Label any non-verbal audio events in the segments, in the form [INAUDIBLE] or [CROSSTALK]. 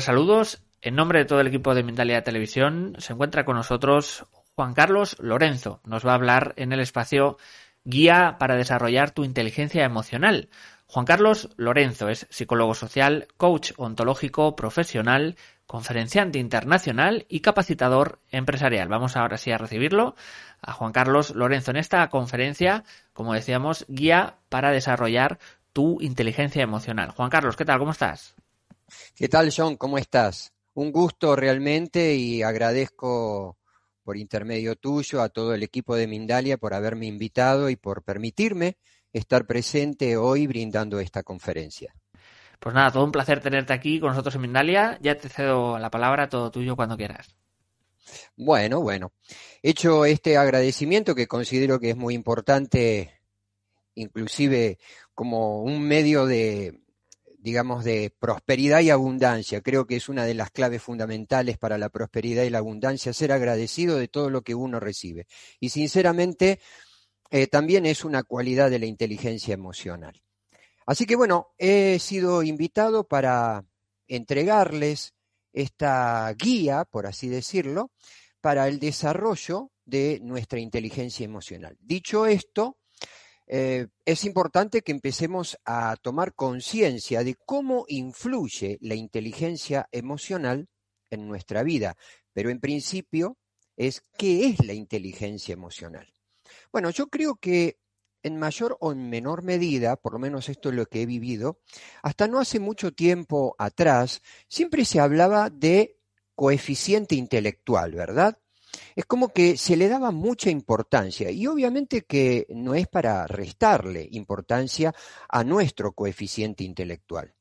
Saludos. En nombre de todo el equipo de Mindalia Televisión se encuentra con nosotros Juan Carlos Lorenzo. Nos va a hablar en el espacio Guía para desarrollar tu inteligencia emocional. Juan Carlos Lorenzo es psicólogo social, coach ontológico profesional, conferenciante internacional y capacitador empresarial. Vamos ahora sí a recibirlo a Juan Carlos Lorenzo en esta conferencia, como decíamos, guía para desarrollar tu inteligencia emocional. Juan Carlos, ¿qué tal? ¿Cómo estás? ¿Qué tal, John? ¿Cómo estás? Un gusto realmente y agradezco por intermedio tuyo a todo el equipo de Mindalia por haberme invitado y por permitirme estar presente hoy brindando esta conferencia. Pues nada, todo un placer tenerte aquí con nosotros en Mindalia. Ya te cedo la palabra, todo tuyo cuando quieras. Bueno, bueno. Hecho este agradecimiento que considero que es muy importante, inclusive como un medio de, digamos, de prosperidad y abundancia. Creo que es una de las claves fundamentales para la prosperidad y la abundancia, ser agradecido de todo lo que uno recibe. Y sinceramente, eh, también es una cualidad de la inteligencia emocional. Así que bueno, he sido invitado para entregarles esta guía, por así decirlo, para el desarrollo de nuestra inteligencia emocional. Dicho esto, eh, es importante que empecemos a tomar conciencia de cómo influye la inteligencia emocional en nuestra vida. Pero en principio es qué es la inteligencia emocional. Bueno, yo creo que en mayor o en menor medida, por lo menos esto es lo que he vivido, hasta no hace mucho tiempo atrás, siempre se hablaba de coeficiente intelectual, ¿verdad? Es como que se le daba mucha importancia y obviamente que no es para restarle importancia a nuestro coeficiente intelectual.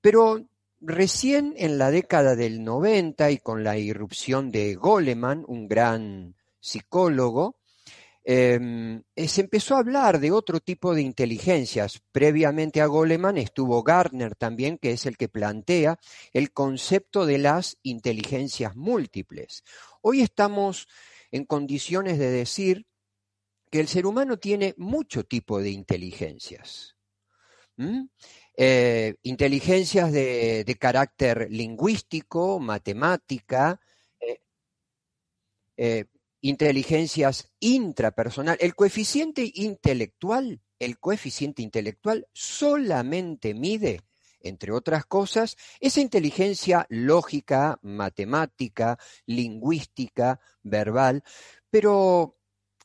Pero recién en la década del 90 y con la irrupción de Goleman, un gran psicólogo, eh, se empezó a hablar de otro tipo de inteligencias. Previamente a Goleman estuvo Gardner también, que es el que plantea el concepto de las inteligencias múltiples Hoy estamos en condiciones de decir que el ser humano tiene mucho tipo de inteligencias. Eh, inteligencias de, carácter lingüístico, matemática, eh, eh, inteligencias intrapersonal. El coeficiente intelectual, el coeficiente intelectual solamente mide entre otras cosas, esa inteligencia lógica, matemática, lingüística, verbal, pero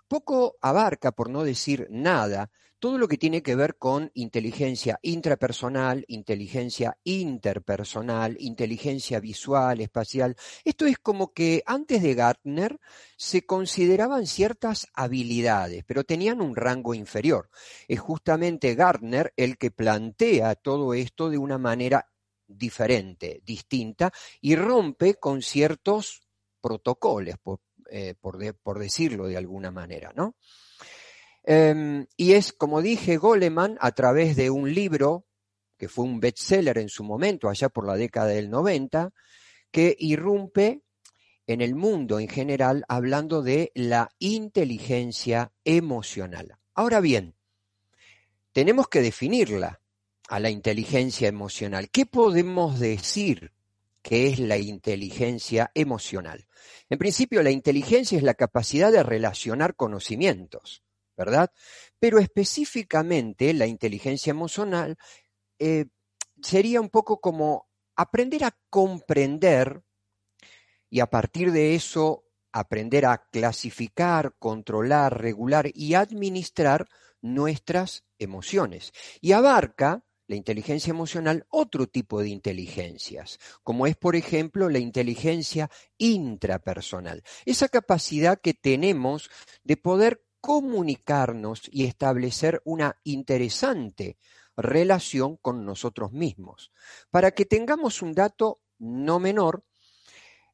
poco abarca, por no decir nada, todo lo que tiene que ver con inteligencia intrapersonal, inteligencia interpersonal, inteligencia visual, espacial. Esto es como que antes de Gartner se consideraban ciertas habilidades, pero tenían un rango inferior. Es justamente Gartner el que plantea todo esto de una manera diferente, distinta, y rompe con ciertos protocolos, por, eh, por decirlo de alguna manera, ¿no? Em, y es, como dije, Goleman, a través de un libro, que fue un bestseller en su momento, allá por la década del 90, que irrumpe en el mundo en general hablando de la inteligencia emocional. Ahora bien, tenemos que definirla a la inteligencia emocional. ¿Qué podemos decir que es la inteligencia emocional? En principio, la inteligencia es la capacidad de relacionar conocimientos. ¿Verdad? Pero específicamente la inteligencia emocional eh, sería un poco como aprender a comprender y a partir de eso aprender a clasificar, controlar, regular y administrar nuestras emociones. Y abarca la inteligencia emocional otro tipo de inteligencias, como es, por ejemplo, la inteligencia intrapersonal, esa capacidad que tenemos de poder comunicarnos y establecer una interesante relación con nosotros mismos. Para que tengamos un dato no menor,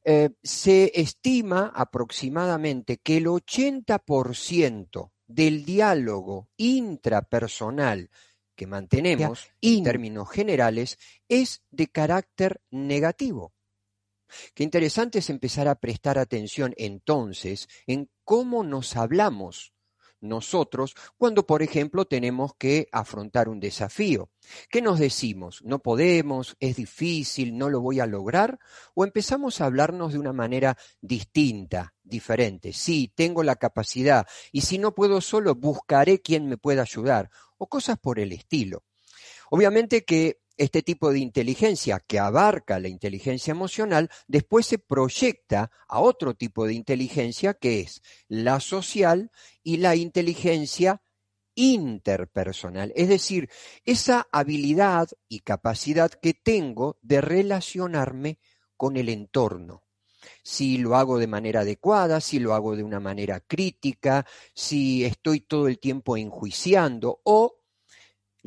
eh, se estima aproximadamente que el 80% del diálogo intrapersonal que mantenemos, en términos generales, es de carácter negativo. Qué interesante es empezar a prestar atención entonces en cómo nos hablamos nosotros cuando, por ejemplo, tenemos que afrontar un desafío. ¿Qué nos decimos? ¿No podemos? ¿Es difícil? ¿No lo voy a lograr? ¿O empezamos a hablarnos de una manera distinta, diferente? Sí, tengo la capacidad y si no puedo solo, buscaré quien me pueda ayudar o cosas por el estilo. Obviamente que este tipo de inteligencia que abarca la inteligencia emocional, después se proyecta a otro tipo de inteligencia que es la social y la inteligencia interpersonal, es decir, esa habilidad y capacidad que tengo de relacionarme con el entorno. Si lo hago de manera adecuada, si lo hago de una manera crítica, si estoy todo el tiempo enjuiciando o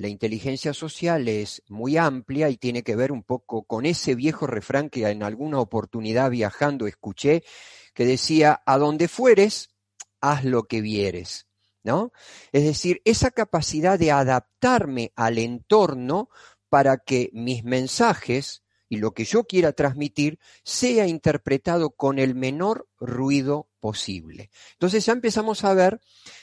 la inteligencia social es muy amplia y tiene que ver un poco con ese viejo refrán que en alguna oportunidad viajando escuché, que decía, a donde fueres, haz lo que vieres. ¿No? Es decir, esa capacidad de adaptarme al entorno para que mis mensajes y lo que yo quiera transmitir sea interpretado con el menor ruido posible. Entonces ya empezamos a ver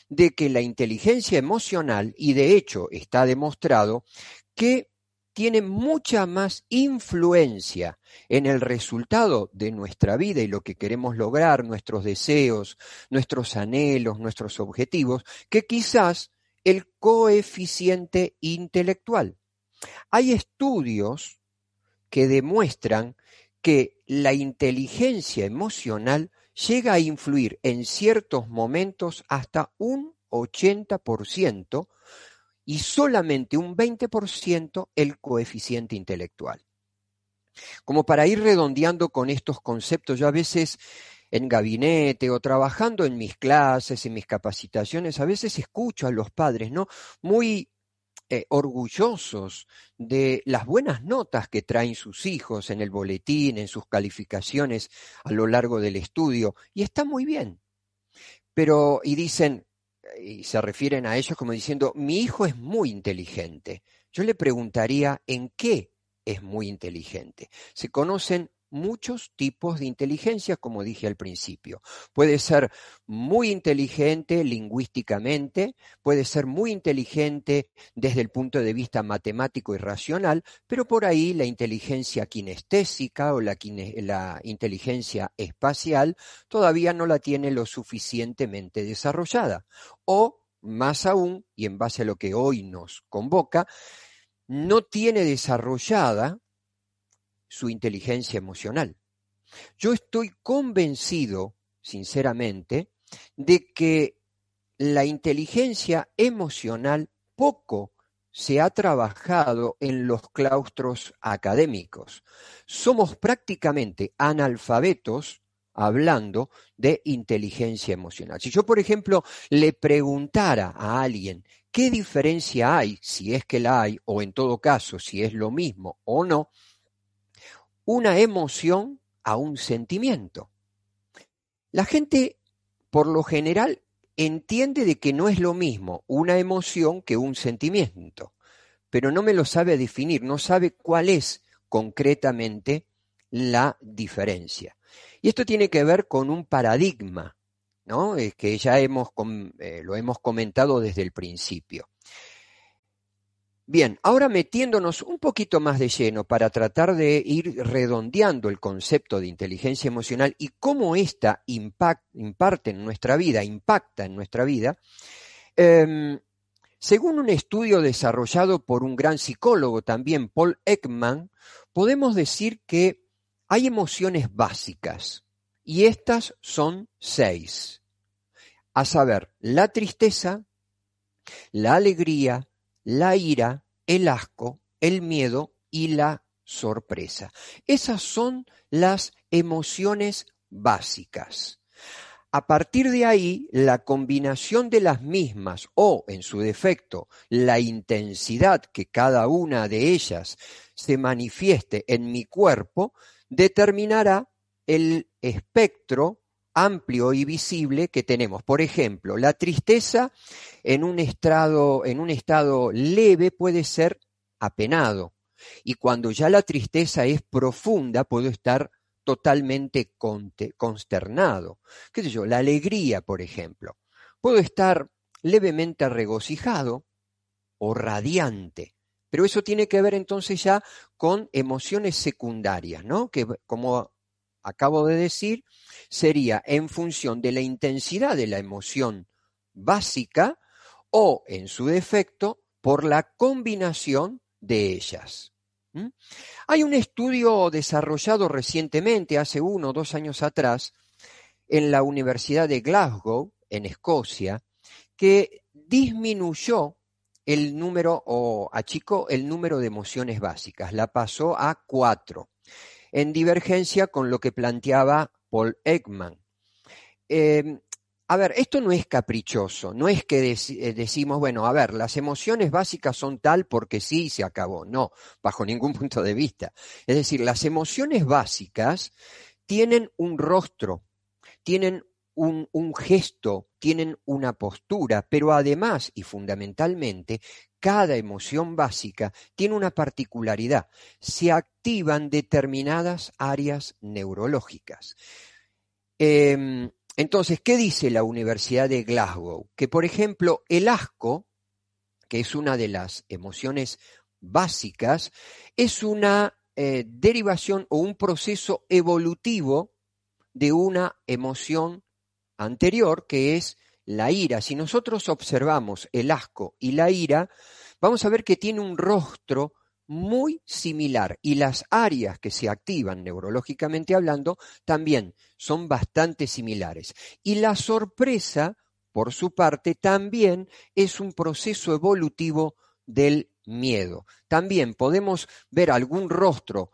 de que la inteligencia emocional, y de hecho está demostrado, que tiene mucha más influencia en el resultado de nuestra vida y lo que queremos lograr, nuestros deseos, nuestros anhelos, nuestros objetivos, que quizás el coeficiente intelectual. Hay estudios que demuestran que la inteligencia emocional llega a influir en ciertos momentos hasta un 80% y solamente un 20% el coeficiente intelectual. Como para ir redondeando con estos conceptos, yo a veces en gabinete o trabajando en mis clases, en mis capacitaciones, a veces escucho a los padres, ¿no? Muy eh, orgullosos de las buenas notas que traen sus hijos en el boletín, en sus calificaciones a lo largo del estudio, y está muy bien. Pero, y dicen, y se refieren a ellos como diciendo, mi hijo es muy inteligente. Yo le preguntaría, ¿en qué es muy inteligente? Se conocen muchos tipos de inteligencia, como dije al principio. Puede ser muy inteligente lingüísticamente, puede ser muy inteligente desde el punto de vista matemático y racional, pero por ahí la inteligencia kinestésica o la, la inteligencia espacial todavía no la tiene lo suficientemente desarrollada. O, más aún, y en base a lo que hoy nos convoca, no tiene desarrollada su inteligencia emocional. Yo estoy convencido, sinceramente, de que la inteligencia emocional poco se ha trabajado en los claustros académicos. Somos prácticamente analfabetos hablando de inteligencia emocional. Si yo, por ejemplo, le preguntara a alguien qué diferencia hay, si es que la hay, o en todo caso, si es lo mismo o no, una emoción a un sentimiento. La gente, por lo general, entiende de que no es lo mismo una emoción que un sentimiento, pero no me lo sabe definir, no sabe cuál es concretamente la diferencia. Y esto tiene que ver con un paradigma, ¿no? Es que ya hemos, eh, lo hemos comentado desde el principio. Bien, ahora metiéndonos un poquito más de lleno para tratar de ir redondeando el concepto de inteligencia emocional y cómo ésta imparte en nuestra vida, impacta en nuestra vida, em, según un estudio desarrollado por un gran psicólogo también, Paul Ekman, podemos decir que hay emociones básicas y estas son seis, a saber, la tristeza, la alegría, la ira, el asco, el miedo y la sorpresa. Esas son las emociones básicas. A partir de ahí, la combinación de las mismas o, en su defecto, la intensidad que cada una de ellas se manifieste en mi cuerpo, determinará el espectro amplio y visible que tenemos. Por ejemplo, la tristeza en un estado, en un estado leve puede ser apenado. Y cuando ya la tristeza es profunda, puedo estar totalmente consternado. ¿Qué yo? La alegría, por ejemplo. Puedo estar levemente regocijado o radiante. Pero eso tiene que ver entonces ya con emociones secundarias, ¿no? Que como acabo de decir, sería en función de la intensidad de la emoción básica o, en su defecto, por la combinación de ellas. ¿Mm? Hay un estudio desarrollado recientemente, hace uno o dos años atrás, en la Universidad de Glasgow, en Escocia, que disminuyó el número o achicó el número de emociones básicas, la pasó a cuatro, en divergencia con lo que planteaba Paul Ekman. Em, a ver, esto no es caprichoso, no es que eh, decimos, bueno, a ver, las emociones básicas son tal porque sí se acabó, no, bajo ningún [LAUGHS] punto de vista. Es decir, las emociones básicas tienen un rostro, tienen un, un gesto, tienen una postura, pero además y fundamentalmente, cada emoción básica tiene una particularidad, se activan determinadas áreas neurológicas. Em, entonces, ¿qué dice la Universidad de Glasgow? Que, por ejemplo, el asco, que es una de las emociones básicas, es una eh, derivación o un proceso evolutivo de una emoción anterior, que es la ira. Si nosotros observamos el asco y la ira, vamos a ver que tiene un rostro muy similar y las áreas que se activan neurológicamente hablando también son bastante similares. Y la sorpresa, por su parte, también es un proceso evolutivo del miedo. También podemos ver algún rostro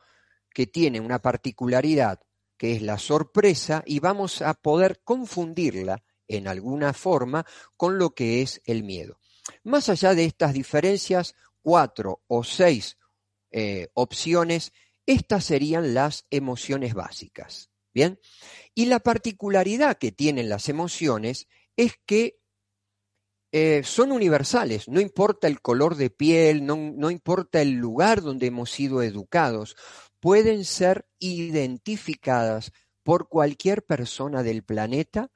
que tiene una particularidad que es la sorpresa y vamos a poder confundirla en alguna forma con lo que es el miedo. Más allá de estas diferencias, cuatro o seis eh, opciones, estas serían las emociones básicas. Bien, y la particularidad que tienen las emociones es que eh, son universales, no importa el color de piel, no, no importa el lugar donde hemos sido educados, pueden ser identificadas por cualquier persona del planeta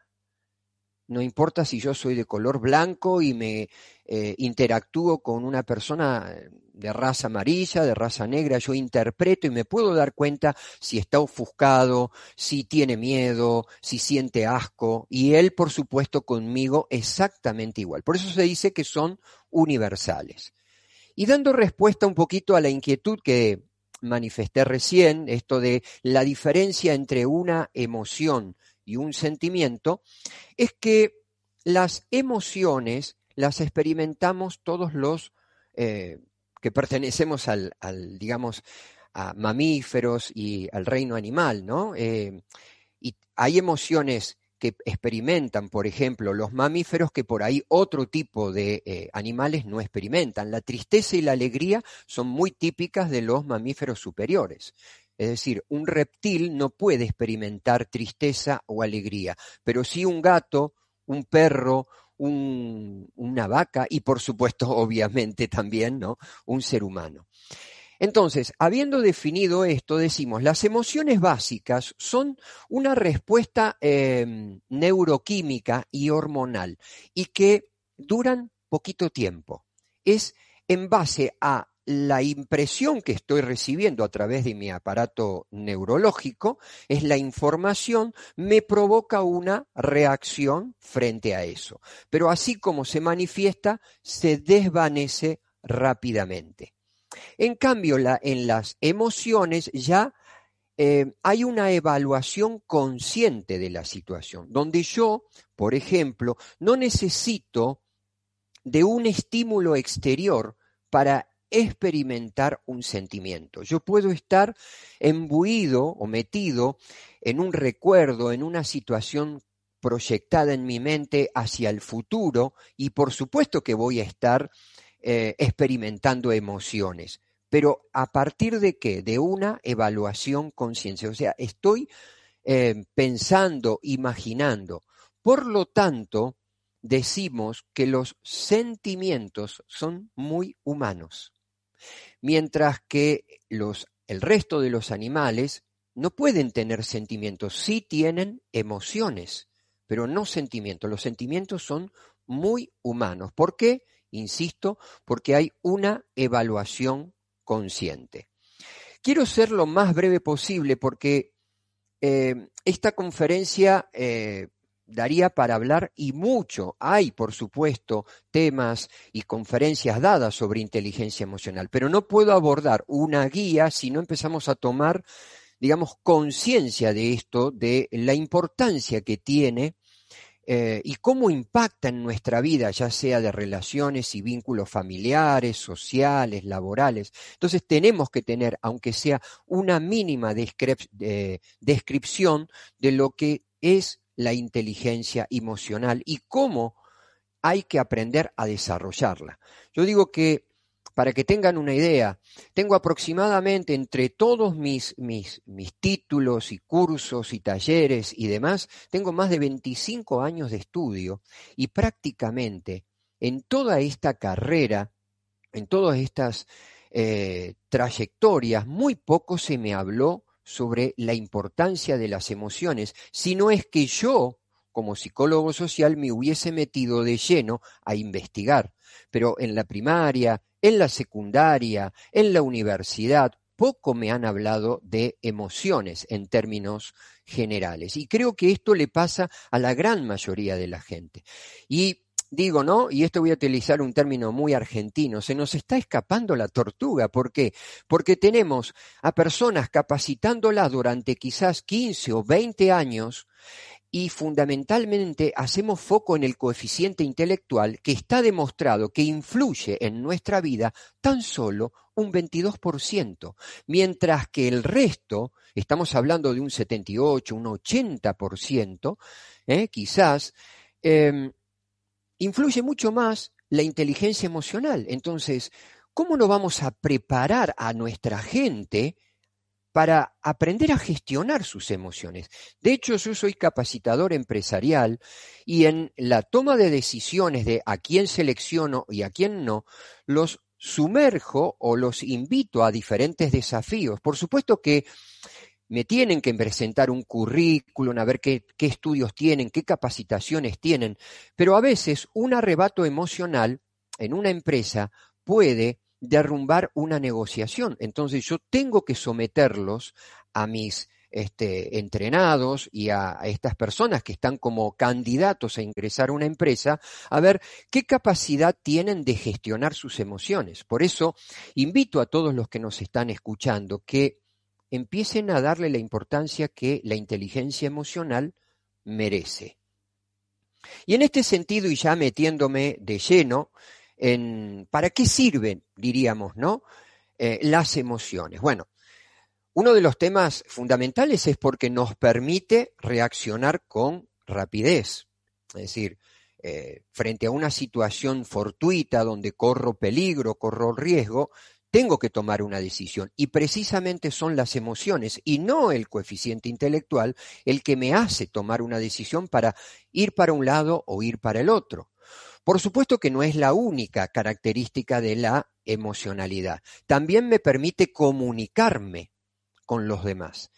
no importa si yo soy de color blanco y me eh, interactúo con una persona de raza amarilla, de raza negra, yo interpreto y me puedo dar cuenta si está ofuscado, si tiene miedo, si siente asco, y él, por supuesto, conmigo exactamente igual. Por eso se dice que son universales. Y dando respuesta un poquito a la inquietud que manifesté recién, esto de la diferencia entre una emoción y un sentimiento, es que las emociones las experimentamos todos los eh, que pertenecemos al, digamos, a mamíferos y al reino animal, ¿no? Eh, y hay emociones que experimentan, por ejemplo, los mamíferos que por ahí otro tipo de eh, animales no experimentan. La tristeza y la alegría son muy típicas de los mamíferos superiores. Es decir, un reptil no puede experimentar tristeza o alegría, pero sí un gato, un perro, una vaca y por supuesto, [LAUGHS] obviamente también, ¿no? Un ser humano. Entonces, habiendo definido esto, decimos, las emociones básicas son una respuesta em, neuroquímica y hormonal y que duran poquito tiempo. Es en base a la impresión que estoy recibiendo a través de mi aparato neurológico, es la información, me provoca una reacción frente a eso. Pero así como se manifiesta, se desvanece rápidamente. En cambio, en las emociones ya eh, hay una evaluación consciente de la situación, donde yo, por ejemplo, no necesito de un estímulo exterior para experimentar un sentimiento. Yo puedo estar embuido o metido en un recuerdo, en una situación proyectada en mi mente hacia el futuro y por supuesto que voy a estar eh, experimentando emociones. Pero a partir de qué? De una evaluación conciencia. O sea, estoy eh, pensando, imaginando. Por lo tanto, decimos que los sentimientos son muy humanos, mientras que el resto de los animales no pueden tener sentimientos, sí tienen emociones, pero no sentimientos. Los sentimientos son muy humanos. ¿Por qué? Insisto, porque hay una evaluación consciente. Quiero ser lo más breve posible porque eh, esta conferencia eh, daría para hablar y mucho. Hay, por supuesto, temas y conferencias dadas sobre inteligencia emocional, pero no puedo abordar una guía si no empezamos a tomar, digamos, conciencia de esto, de la importancia que tiene eh, y cómo impacta en nuestra vida, ya sea de relaciones y vínculos familiares, sociales, laborales. Entonces tenemos que tener, aunque sea una mínima descripción de lo que es la inteligencia emocional y cómo hay que aprender a desarrollarla. Yo digo que para que tengan una idea, tengo aproximadamente entre todos mis, mis, mis, títulos y cursos y talleres y demás, tengo más de 25 años de estudio y prácticamente en toda esta carrera, en todas estas eh, trayectorias, muy poco se me habló sobre la importancia de las emociones, si no es que yo, como psicólogo social, me hubiese metido de lleno a investigar. Pero en la primaria, en la secundaria, en la universidad, poco me han hablado de emociones en términos generales. Y creo que esto le pasa a la gran mayoría de la gente. Digo, ¿no? Y esto voy a utilizar un término muy argentino, se nos está escapando la tortuga. ¿Por qué? Porque tenemos a personas capacitándolas durante quizás 15 o 20 años y fundamentalmente hacemos foco en el coeficiente intelectual que está demostrado que influye en nuestra vida tan solo un 22%, mientras que el resto, estamos hablando de un 78, un 80%, ¿eh? quizás, em, influye mucho más la inteligencia emocional. Entonces, ¿cómo no vamos a preparar a nuestra gente para aprender a gestionar sus emociones. De hecho, yo soy capacitador empresarial y en la toma de decisiones de a quién selecciono y a quién no, los sumerjo o los invito a diferentes desafíos. Por supuesto que me tienen que presentar un currículum, a ver qué, estudios tienen, qué capacitaciones tienen, pero a veces un arrebato emocional en una empresa puede derrumbar una negociación. Entonces yo tengo que someterlos a mis este, entrenados y a, estas personas que están como candidatos a ingresar a una empresa, a ver qué capacidad tienen de gestionar sus emociones. Por eso invito a todos los que nos están escuchando que empiecen a darle la importancia que la inteligencia emocional merece. Y en este sentido, y ya metiéndome de lleno, ¿para qué sirven, diríamos, ¿no? Eh, las emociones. Bueno, uno de los temas fundamentales es porque nos permite reaccionar con rapidez. Es decir, eh, frente a una situación fortuita donde corro peligro, corro riesgo, tengo que tomar una decisión. Y precisamente son las emociones y no el coeficiente intelectual el que me hace tomar una decisión para ir para un lado o ir para el otro. Por supuesto que no es la única característica de la emocionalidad. También me permite comunicarme con los demás.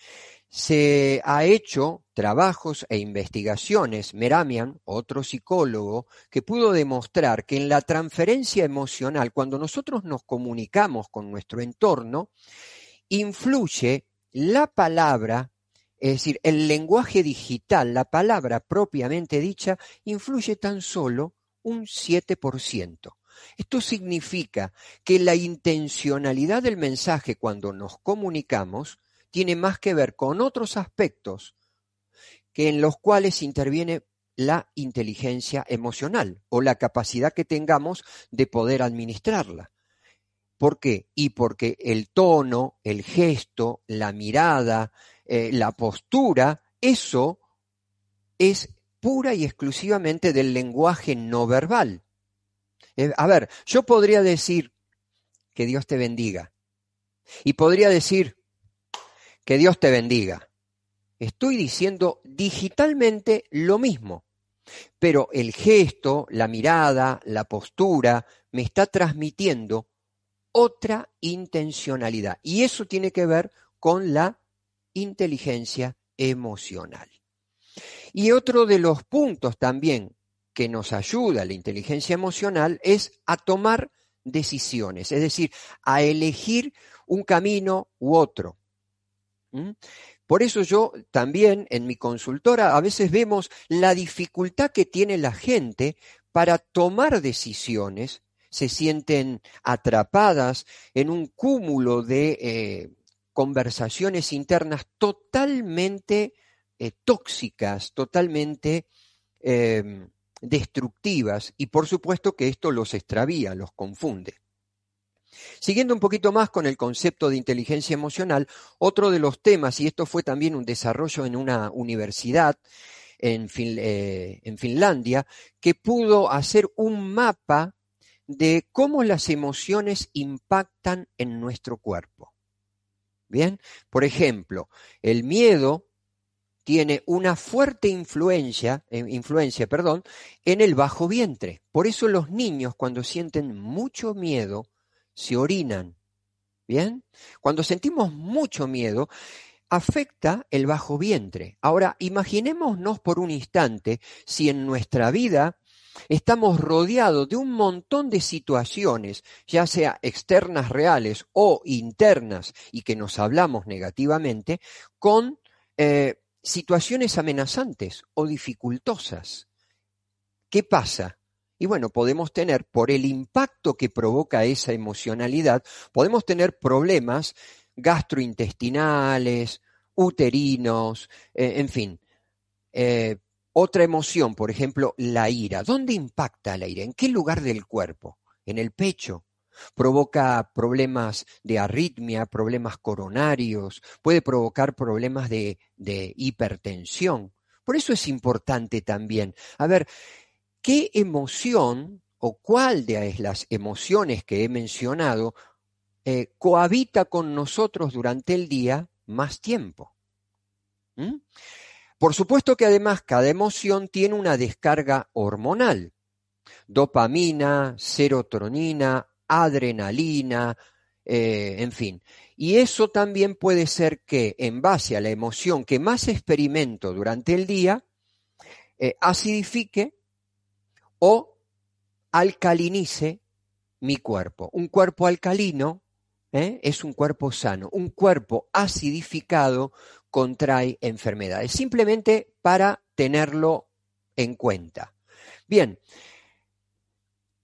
Se ha hecho trabajos e investigaciones, Meramian, otro psicólogo, que pudo demostrar que en la transferencia emocional, cuando nosotros nos comunicamos con nuestro entorno, influye la palabra, es decir, el lenguaje digital, la palabra propiamente dicha, influye tan solo un 7%. Esto significa que la intencionalidad del mensaje cuando nos comunicamos tiene más que ver con otros aspectos que en los cuales interviene la inteligencia emocional o la capacidad que tengamos de poder administrarla. ¿Por qué? Y porque el tono, el gesto, la mirada, eh, la postura, eso es pura y exclusivamente del lenguaje no verbal. Eh, a ver, yo podría decir que Dios te bendiga y podría decir que Dios te bendiga. Estoy diciendo digitalmente lo mismo, pero el gesto, la mirada, la postura me está transmitiendo otra intencionalidad y eso tiene que ver con la inteligencia emocional. Y otro de los puntos también que nos ayuda la inteligencia emocional es a tomar decisiones, es decir, a elegir un camino u otro. Por eso yo también en mi consultora a veces vemos la dificultad que tiene la gente para tomar decisiones, se sienten atrapadas en un cúmulo de eh, conversaciones internas totalmente eh, tóxicas, totalmente em, destructivas y por supuesto que esto los extravía, los confunde. Siguiendo un poquito más con el concepto de inteligencia emocional, otro de los temas, y esto fue también un desarrollo en una universidad en, eh, Finlandia, que pudo hacer un mapa de cómo las emociones impactan en nuestro cuerpo. Bien, por ejemplo, el miedo tiene una fuerte influencia, eh, influencia perdón, en el bajo vientre. Por eso los niños cuando sienten mucho miedo se orinan. ¿Bien? Cuando sentimos mucho miedo, afecta el bajo vientre. Ahora, imaginémonos por un instante si en nuestra vida estamos rodeados de un montón de situaciones, ya sea externas reales o internas, y que nos hablamos negativamente, con eh, situaciones amenazantes o dificultosas. ¿Qué pasa? Y bueno, podemos tener, por el impacto que provoca esa emocionalidad, podemos tener problemas gastrointestinales, uterinos, eh, en fin. Eh, otra emoción, por ejemplo, la ira. ¿Dónde impacta la ira? ¿En qué lugar del cuerpo? ¿En el pecho? provoca problemas de arritmia, problemas coronarios, puede provocar problemas de, hipertensión. Por eso es importante también, a ver, ¿qué emoción o cuál de las emociones que he mencionado eh, cohabita con nosotros durante el día más tiempo? ¿Mm? Por supuesto que además cada emoción tiene una descarga hormonal. Dopamina, serotonina, adrenalina, eh, en fin. Y eso también puede ser que en base a la emoción que más experimento durante el día, eh, acidifique o alcalinice mi cuerpo. Un cuerpo alcalino ¿eh? es un cuerpo sano. Un cuerpo acidificado contrae enfermedades. Simplemente para tenerlo en cuenta. Bien,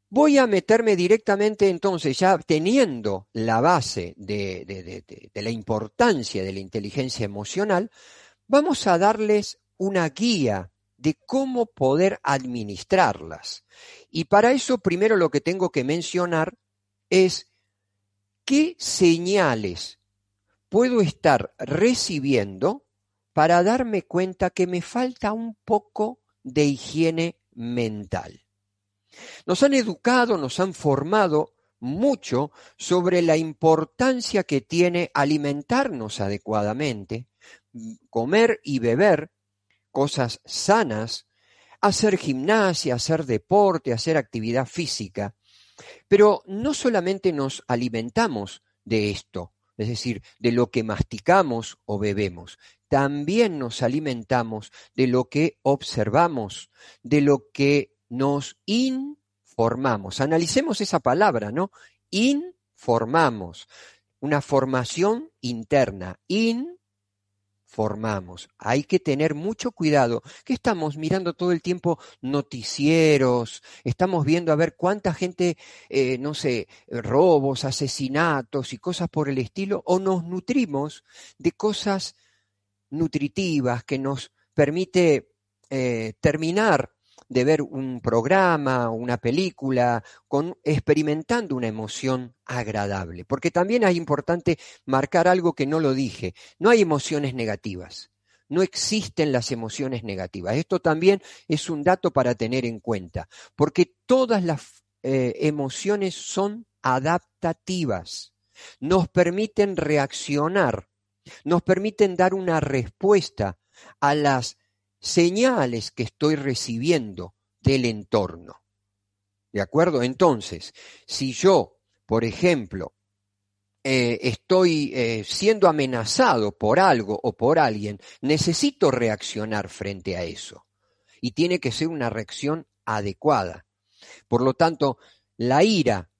Voy a meterme directamente entonces, ya teniendo la base de, la importancia de la inteligencia emocional, vamos a darles una guía de cómo poder administrarlas. Y para eso primero lo que tengo que mencionar es qué señales puedo estar recibiendo para darme cuenta que me falta un poco de higiene mental. Nos han educado, nos han formado mucho sobre la importancia que tiene alimentarnos adecuadamente, comer y beber cosas sanas, hacer gimnasia, hacer deporte, hacer actividad física. Pero no solamente nos alimentamos de esto, es decir, de lo que masticamos o bebemos, también nos alimentamos de lo que observamos, de lo que nos informamos. Analicemos esa palabra, ¿no? Informamos. Una formación interna. Informamos. Hay que tener mucho cuidado. que estamos mirando todo el tiempo noticieros? Estamos viendo a ver cuánta gente, eh, no sé, robos, asesinatos y cosas por el estilo. O nos nutrimos de cosas nutritivas que nos permite eh, terminar de ver un programa, una película, con, experimentando una emoción agradable. Porque también es importante marcar algo que no lo dije. No hay emociones negativas. No existen las emociones negativas. Esto también es un dato para tener en cuenta, porque todas las eh, emociones son adaptativas. Nos permiten reaccionar, nos permiten dar una respuesta a las señales que estoy recibiendo del entorno. ¿De acuerdo? Entonces, si yo, por ejemplo, eh, estoy eh, siendo amenazado por algo o por alguien, necesito reaccionar frente a eso. Y tiene que ser una reacción adecuada. Por lo tanto, la ira,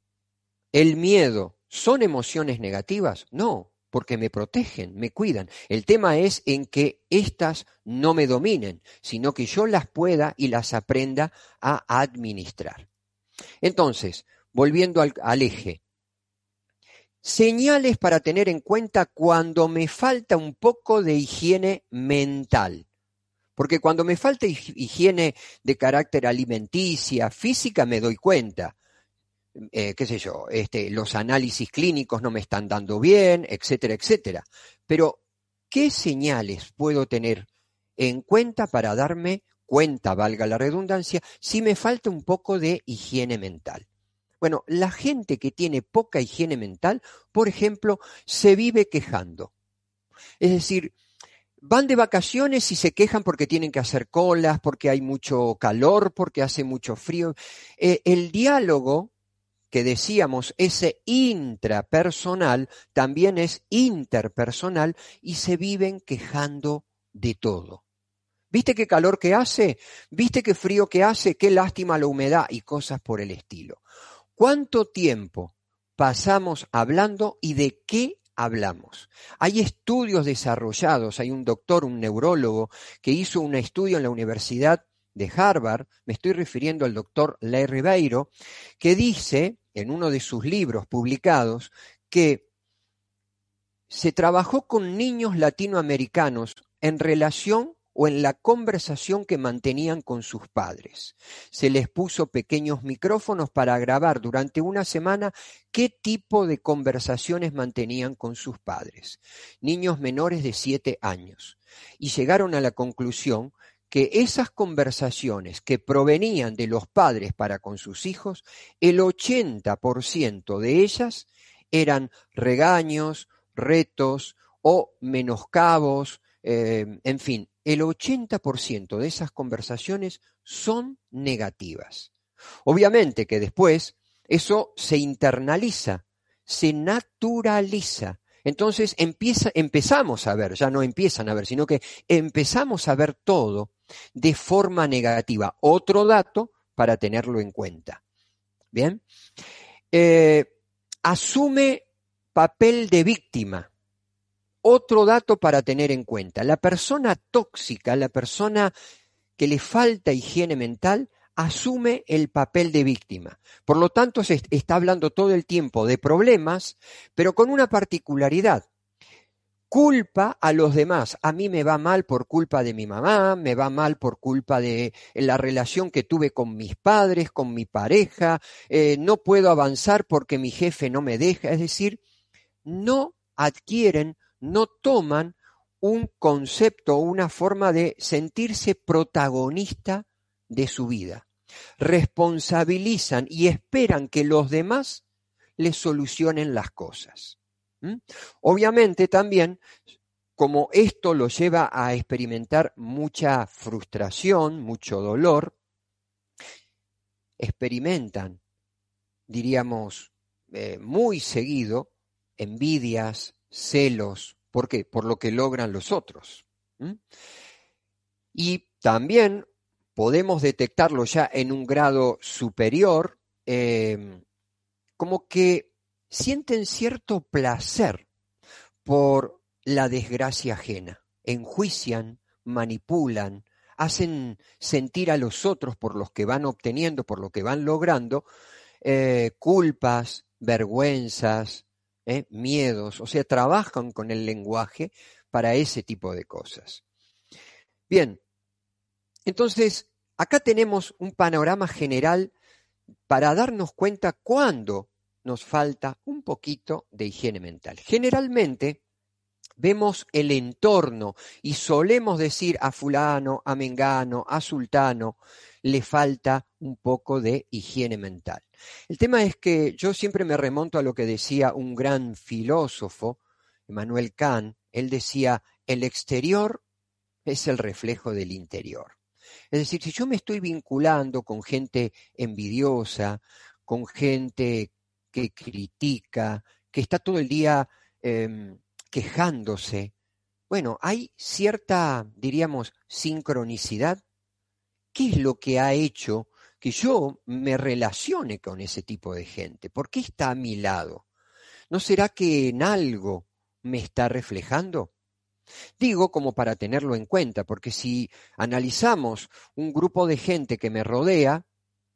el miedo, ¿son emociones negativas? No, porque me protegen, me cuidan. El tema es en que éstas no me dominen, sino que yo las pueda y las aprenda a administrar. Entonces, volviendo al, al eje, Señales para tener en cuenta cuando me falta un poco de higiene mental. Porque cuando me falta higiene de carácter alimenticia, física, me doy cuenta. Eh, qué sé yo, este, los análisis clínicos no me están dando bien, etcétera, etcétera. Pero, ¿qué señales puedo tener en cuenta para darme cuenta, valga la redundancia, si me falta un poco de higiene mental? Bueno, la gente que tiene poca higiene mental, por ejemplo, se vive quejando. Es decir, van de vacaciones y se quejan porque tienen que hacer colas, porque hay mucho calor, porque hace mucho frío. Eh, el diálogo que decíamos, ese intrapersonal, también es interpersonal y se viven quejando de todo. ¿Viste qué calor que hace? ¿Viste qué frío que hace? Qué lástima la humedad y cosas por el estilo. ¿Cuánto tiempo pasamos hablando y de qué hablamos? Hay estudios desarrollados, hay un doctor, un neurólogo, que hizo un estudio en la Universidad de Harvard, me estoy refiriendo al doctor Larry Beiro, que dice en uno de sus libros publicados que se trabajó con niños latinoamericanos en relación o en la conversación que mantenían con sus padres. Se les puso pequeños micrófonos para grabar durante una semana qué tipo de conversaciones mantenían con sus padres. Niños menores de siete años. Y llegaron a la conclusión que esas conversaciones que provenían de los padres para con sus hijos, el 80% de ellas eran regaños, retos o menoscabos, eh, en fin, el 80% de esas conversaciones son negativas. Obviamente que después eso se internaliza, se naturaliza. Entonces empieza, empezamos a ver, ya no empiezan a ver, sino que empezamos a ver todo de forma negativa. Otro dato para tenerlo en cuenta. Bien. Eh, asume papel de víctima. Otro dato para tener en cuenta, la persona tóxica, la persona que le falta higiene mental, asume el papel de víctima. Por lo tanto, se está hablando todo el tiempo de problemas, pero con una particularidad. Culpa a los demás. A mí me va mal por culpa de mi mamá, me va mal por culpa de la relación que tuve con mis padres, con mi pareja, eh, no puedo avanzar porque mi jefe no me deja. Es decir, no adquieren no toman un concepto una forma de sentirse protagonista de su vida. Responsabilizan y esperan que los demás les solucionen las cosas. Obviamente también, como esto lo lleva a experimentar mucha frustración, mucho dolor, experimentan, diríamos, eh, muy seguido, envidias, celos. ¿Por qué? Por lo que logran los otros. Y también podemos detectarlo ya en un grado superior, em, como que sienten cierto placer por la desgracia ajena, enjuician, manipulan, hacen sentir a los otros por los que van obteniendo, por lo que van logrando, eh, culpas, vergüenzas, ¿eh? miedos, o sea, trabajan con el lenguaje para ese tipo de cosas. Bien, entonces acá tenemos un panorama general para darnos cuenta cuándo nos falta un poquito de higiene mental. Generalmente vemos el entorno y solemos decir a fulano, a mengano, a sultano, le falta un poco de higiene mental. El tema es que yo siempre me remonto a lo que decía un gran filósofo, Emmanuel Kant, él decía, el exterior es el reflejo del interior. Es decir, si yo me estoy vinculando con gente envidiosa, con gente que critica, que está todo el día em, quejándose, bueno, hay cierta, diríamos, sincronicidad. ¿Qué es lo que ha hecho que yo me relacione con ese tipo de gente? ¿Por qué está a mi lado? ¿No será que en algo me está reflejando? Digo como para tenerlo en cuenta, porque si analizamos un grupo de gente que me rodea,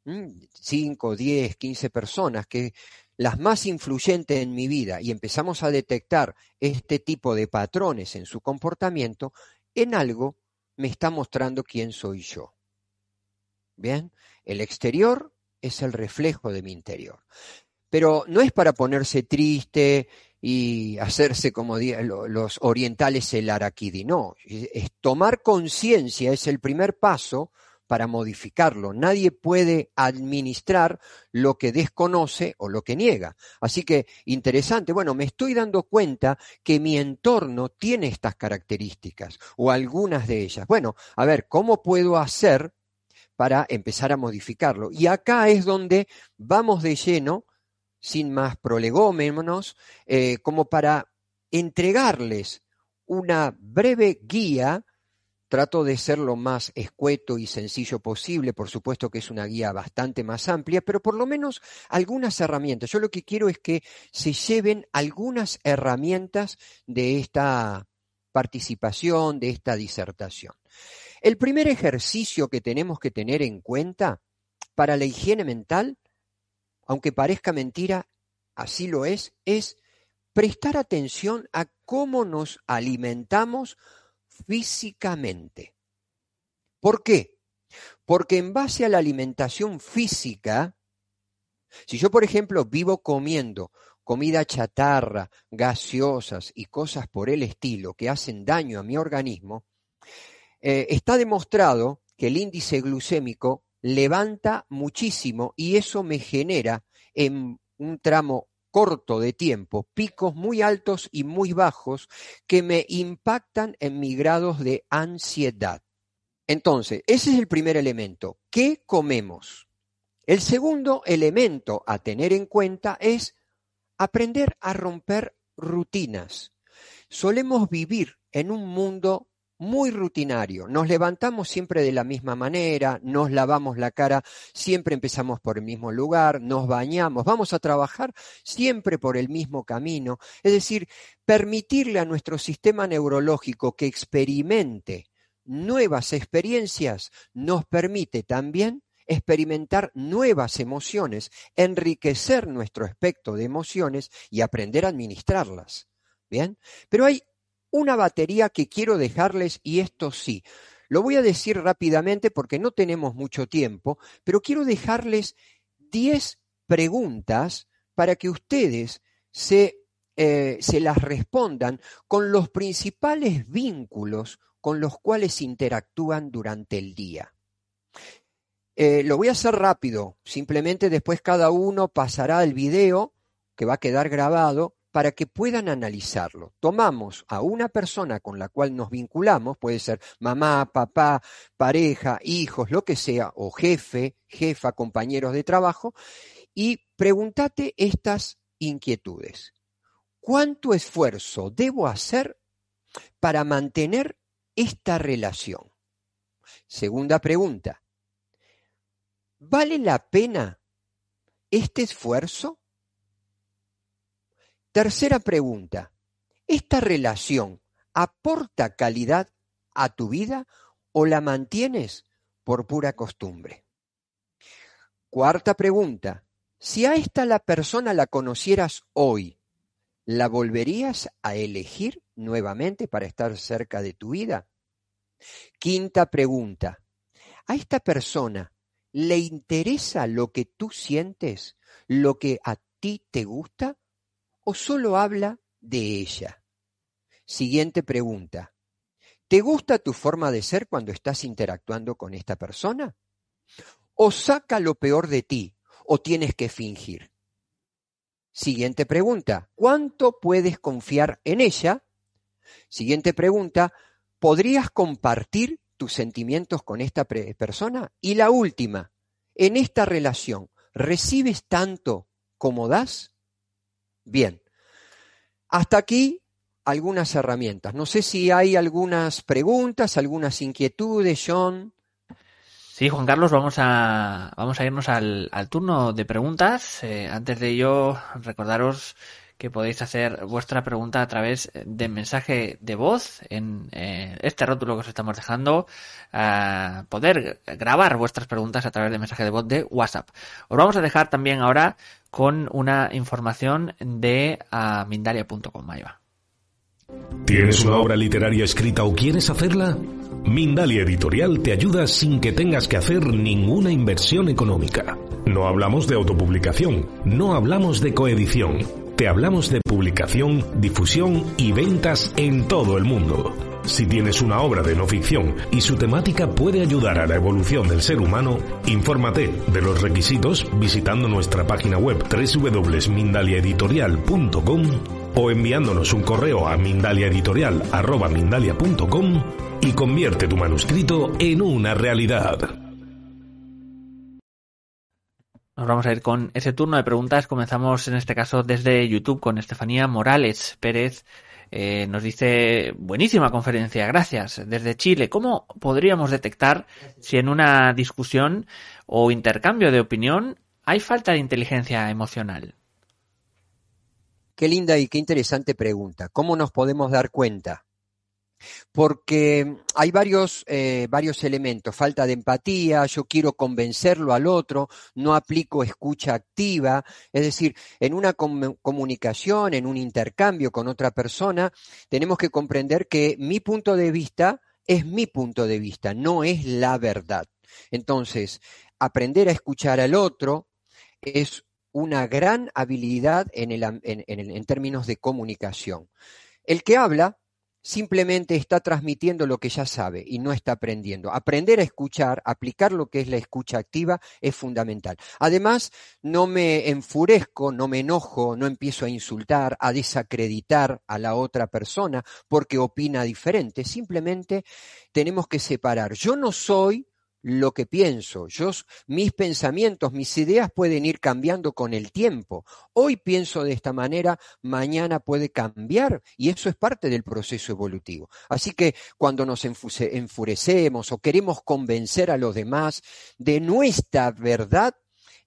5, 10, 15 personas, que las más influyentes en mi vida, y empezamos a detectar este tipo de patrones en su comportamiento, en algo me está mostrando quién soy yo. Bien, el exterior es el reflejo de mi interior. Pero no es para ponerse triste y hacerse como los orientales el araquidi. No, es tomar conciencia es el primer paso para modificarlo. Nadie puede administrar lo que desconoce o lo que niega. Así que, interesante, bueno, me estoy dando cuenta que mi entorno tiene estas características o algunas de ellas. Bueno, a ver, ¿cómo puedo hacer para empezar a modificarlo? Y acá es donde vamos de lleno sin más prolegómenos, eh, como para entregarles una breve guía. Trato de ser lo más escueto y sencillo posible, por supuesto que es una guía bastante más amplia, pero por lo menos algunas herramientas. Yo lo que quiero es que se lleven algunas herramientas de esta participación, de esta disertación. El primer ejercicio que tenemos que tener en cuenta para la higiene mental aunque parezca mentira, así lo es, es prestar atención a cómo nos alimentamos físicamente. ¿Por qué? Porque en base a la alimentación física, si yo, por ejemplo, vivo comiendo comida chatarra, gaseosas y cosas por el estilo que hacen daño a mi organismo, eh, está demostrado que el índice glucémico levanta muchísimo y eso me genera en un tramo corto de tiempo picos muy altos y muy bajos que me impactan en mis grados de ansiedad. Entonces, ese es el primer elemento. ¿Qué comemos? El segundo elemento a tener en cuenta es aprender a romper rutinas. Solemos vivir en un mundo muy rutinario. Nos levantamos siempre de la misma manera, nos lavamos la cara, siempre empezamos por el mismo lugar, nos bañamos, vamos a trabajar siempre por el mismo camino. Es decir, permitirle a nuestro sistema neurológico que experimente nuevas experiencias nos permite también experimentar nuevas emociones, enriquecer nuestro aspecto de emociones y aprender a administrarlas. Bien, pero hay una batería que quiero dejarles y esto sí. Lo voy a decir rápidamente porque no tenemos mucho tiempo, pero quiero dejarles 10 preguntas para que ustedes se, eh, se las respondan con los principales vínculos con los cuales interactúan durante el día. Eh, lo voy a hacer rápido, simplemente después cada uno pasará el video que va a quedar grabado para que puedan analizarlo. Tomamos a una persona con la cual nos vinculamos, puede ser mamá, papá, pareja, hijos, lo que sea, o jefe, jefa, compañeros de trabajo, y pregúntate estas inquietudes. ¿Cuánto esfuerzo debo hacer para mantener esta relación? Segunda pregunta. ¿Vale la pena este esfuerzo? Tercera pregunta. ¿Esta relación aporta calidad a tu vida o la mantienes por pura costumbre? Cuarta pregunta. Si a esta la persona la conocieras hoy, ¿la volverías a elegir nuevamente para estar cerca de tu vida? Quinta pregunta. ¿A esta persona le interesa lo que tú sientes, lo que a ti te gusta, o solo habla de ella? Siguiente pregunta. ¿Te gusta tu forma de ser cuando estás interactuando con esta persona? ¿O saca lo peor de ti o tienes que fingir? Siguiente pregunta. ¿Cuánto puedes confiar en ella? Siguiente pregunta. ¿Podrías compartir tus sentimientos con esta persona? Y la última. En esta relación, ¿recibes tanto como das? Bien. Hasta aquí algunas herramientas. No sé si hay algunas preguntas, algunas inquietudes, John. Sí, Juan Carlos, vamos a, vamos a irnos al, turno de preguntas. Eh, antes de ello, recordaros que podéis hacer vuestra pregunta a través de mensaje de voz en eh, este rótulo que os estamos dejando, poder grabar vuestras preguntas a través de mensaje de voz de WhatsApp. Os vamos a dejar también ahora con una información de Mindalia.com. Ahí va. ¿Tienes una obra literaria escrita o quieres hacerla? Mindalia Editorial te ayuda sin que tengas que hacer ninguna inversión económica. No hablamos de autopublicación, no hablamos de coedición, te hablamos de publicación, difusión y ventas en todo el mundo. Si tienes una obra de no ficción y su temática puede ayudar a la evolución del ser humano, infórmate de los requisitos visitando nuestra página web www.mindaliaeditorial.com o enviándonos un correo a mindaliaeditorial.com y convierte tu manuscrito en una realidad. Nos vamos a ir con ese turno de preguntas. Comenzamos en este caso desde YouTube con Estefanía Morales Pérez. Eh, nos dice, buenísima conferencia, gracias. Desde Chile, ¿cómo podríamos detectar si en una discusión o intercambio de opinión hay falta de inteligencia emocional? Qué linda y qué interesante pregunta. ¿Cómo nos podemos dar cuenta? Porque hay varios, eh, varios elementos, falta de empatía, yo quiero convencerlo al otro, no aplico escucha activa, es decir, en una comunicación, en un intercambio con otra persona, tenemos que comprender que mi punto de vista es mi punto de vista, no es la verdad. Entonces, aprender a escuchar al otro es una gran habilidad en, términos de comunicación. El que habla simplemente está transmitiendo lo que ya sabe y no está aprendiendo. Aprender a escuchar, aplicar lo que es la escucha activa es fundamental. Además, no me enfurezco, no me enojo, no empiezo a insultar, a desacreditar a la otra persona porque opina diferente. Simplemente tenemos que separar. Yo no soy lo que pienso. Yo, mis pensamientos, mis ideas pueden ir cambiando con el tiempo. Hoy pienso de esta manera, mañana puede cambiar y eso es parte del proceso evolutivo. Así que cuando nos enfurecemos o queremos convencer a los demás de nuestra verdad,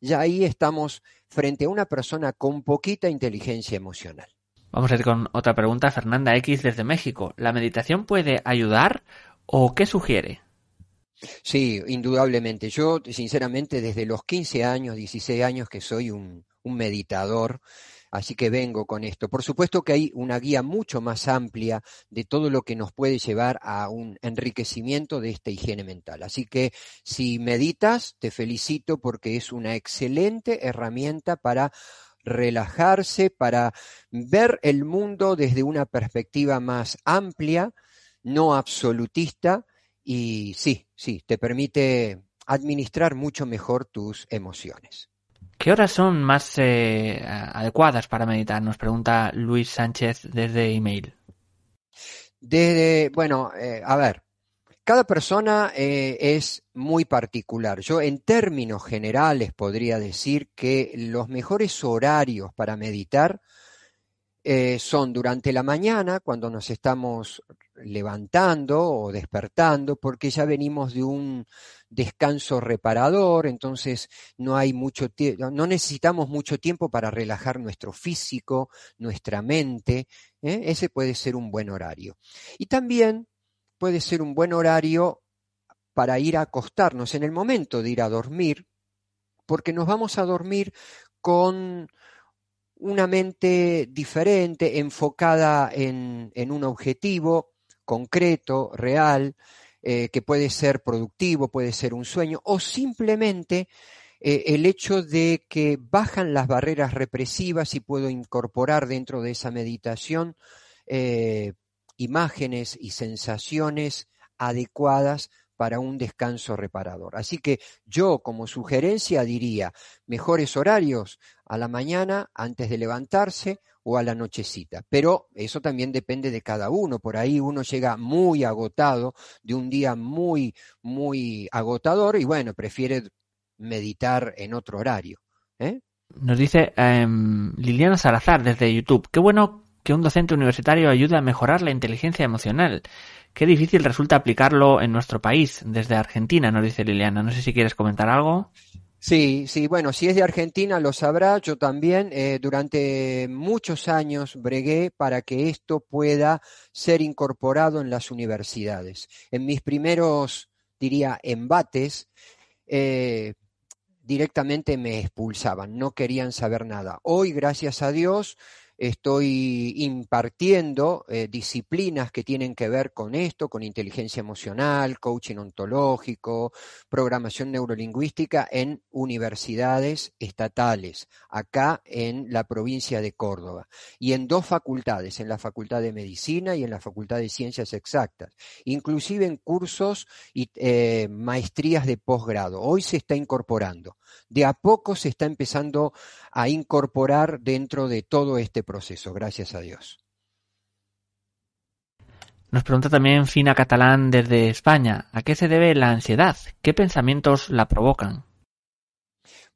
ya ahí estamos frente a una persona con poquita inteligencia emocional. Vamos a ir con otra pregunta. Fernanda X desde México. ¿La meditación puede ayudar o qué sugiere? Sí, indudablemente. Yo, sinceramente, desde los 15 años, 16 años que soy un, meditador, así que vengo con esto. Por supuesto que hay una guía mucho más amplia de todo lo que nos puede llevar a un enriquecimiento de esta higiene mental. Así que si meditas, te felicito porque es una excelente herramienta para relajarse, para ver el mundo desde una perspectiva más amplia, no absolutista, y sí, sí, te permite administrar mucho mejor tus emociones. ¿Qué horas son más eh, adecuadas para meditar? Nos pregunta Luis Sánchez desde email. Desde, bueno, eh, a ver, cada persona eh, es muy particular. Yo en términos generales podría decir que los mejores horarios para meditar son durante la mañana, cuando nos estamos levantando o despertando porque ya venimos de un descanso reparador, entonces no hay mucho no necesitamos mucho tiempo para relajar nuestro físico, nuestra mente, ¿eh? ese puede ser un buen horario. Y también puede ser un buen horario para ir a acostarnos en el momento de ir a dormir, porque nos vamos a dormir con una mente diferente, enfocada en, en un objetivo, concreto, real, eh, que puede ser productivo, puede ser un sueño, o simplemente eh, el hecho de que bajan las barreras represivas y puedo incorporar dentro de esa meditación eh, imágenes y sensaciones adecuadas para un descanso reparador. Así que yo como sugerencia diría mejores horarios a la mañana antes de levantarse o a la nochecita. Pero eso también depende de cada uno. Por ahí uno llega muy agotado, de un día muy, muy agotador y bueno, prefiere meditar en otro horario. ¿eh? Nos dice em, Liliana Salazar desde YouTube. Qué bueno que un docente universitario ayude a mejorar la inteligencia emocional. Qué difícil resulta aplicarlo en nuestro país, desde Argentina, nos dice Liliana. No sé si quieres comentar algo. Sí, sí, bueno, si es de Argentina lo sabrá, yo también eh, durante muchos años bregué para que esto pueda ser incorporado en las universidades. En mis primeros, diría, embates, eh, directamente me expulsaban, no querían saber nada. Hoy, gracias a Dios, estoy impartiendo eh, disciplinas que tienen que ver con esto, con inteligencia emocional, coaching ontológico, programación neurolingüística en universidades estatales, acá en la provincia de Córdoba, y en dos facultades, en la Facultad de Medicina y en la Facultad de Ciencias Exactas, inclusive en cursos y eh, maestrías de posgrado. Hoy se está incorporando. De a poco se está empezando a incorporar dentro de todo este proceso, gracias a Dios. Nos pregunta también Fina Catalán desde España, ¿a qué se debe la ansiedad? ¿Qué pensamientos la provocan?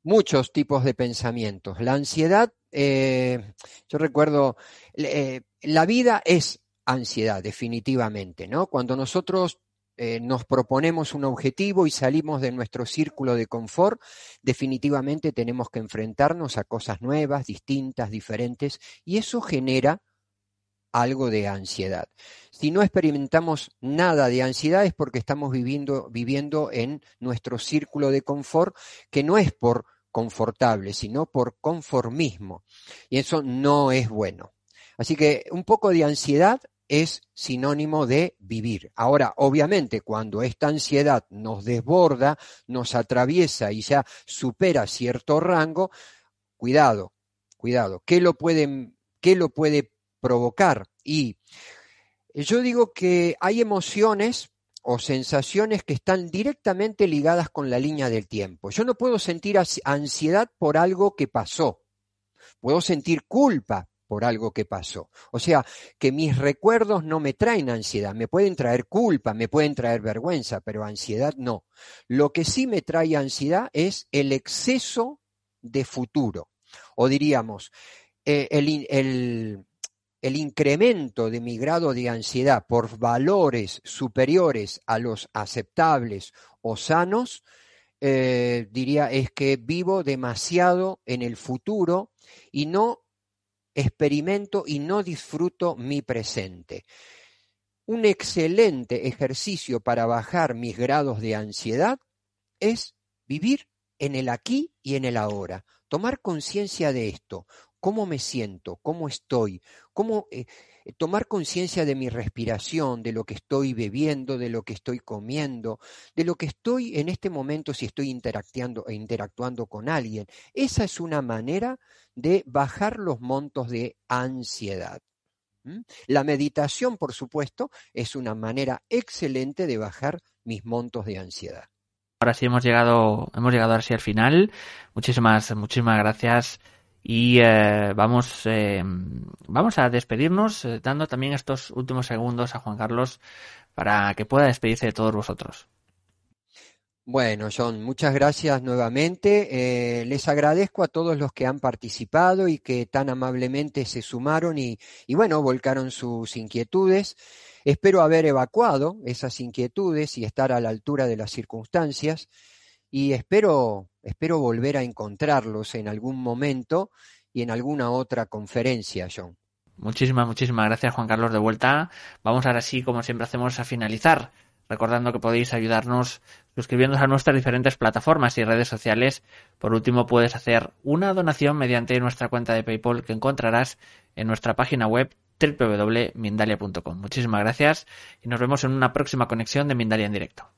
Muchos tipos de pensamientos. La ansiedad, eh, yo recuerdo, eh, la vida es ansiedad, definitivamente, ¿no? Cuando nosotros eh, nos proponemos un objetivo y salimos de nuestro círculo de confort, definitivamente tenemos que enfrentarnos a cosas nuevas, distintas, diferentes, y eso genera algo de ansiedad. Si no experimentamos nada de ansiedad es porque estamos viviendo, viviendo en nuestro círculo de confort, que no es por confortable, sino por conformismo. Y eso no es bueno. Así que un poco de ansiedad es sinónimo de vivir. Ahora, obviamente, cuando esta ansiedad nos desborda, nos atraviesa y ya supera cierto rango, cuidado, cuidado. ¿Qué lo puede, qué lo puede provocar? Y yo digo que hay emociones o sensaciones que están directamente ligadas con la línea del tiempo. Yo no puedo sentir ansiedad por algo que pasó. Puedo sentir culpa por algo que pasó. O sea, que mis recuerdos no me traen ansiedad, me pueden traer culpa, me pueden traer vergüenza, pero ansiedad no. Lo que sí me trae ansiedad es el exceso de futuro, o diríamos, eh, el, el, incremento de mi grado de ansiedad por valores superiores a los aceptables o sanos, eh, diría es que vivo demasiado en el futuro y no experimento y no disfruto mi presente. Un excelente ejercicio para bajar mis grados de ansiedad es vivir en el aquí y en el ahora, tomar conciencia de esto, cómo me siento, cómo estoy, cómo eh, tomar conciencia de mi respiración, de lo que estoy bebiendo, de lo que estoy comiendo, de lo que estoy en este momento si estoy interactuando, e interactuando con alguien. Esa es una manera de bajar los montos de ansiedad. La meditación, por supuesto, es una manera excelente de bajar mis montos de ansiedad. Ahora sí hemos llegado, hemos llegado así al final. Muchísimas, muchísimas gracias. Y eh, vamos, eh, vamos a despedirnos eh, dando también estos últimos segundos a Juan Carlos para que pueda despedirse de todos vosotros. Bueno, John, muchas gracias nuevamente. les agradezco a todos los que han participado y que tan amablemente se sumaron y, y, bueno, volcaron sus inquietudes. Espero haber evacuado esas inquietudes y estar a la altura de las circunstancias y espero, espero volver a encontrarlos en algún momento y en alguna otra conferencia, John. Muchísimas, muchísimas gracias, Juan Carlos, de vuelta. Vamos ahora sí, como siempre hacemos, a finalizar, recordando que podéis ayudarnos suscribiéndonos a nuestras diferentes plataformas y redes sociales. Por último, puedes hacer una donación mediante nuestra cuenta de PayPal que encontrarás en nuestra página web www.mindalia.com. Muchísimas gracias y nos vemos en una próxima conexión de Mindalia en directo.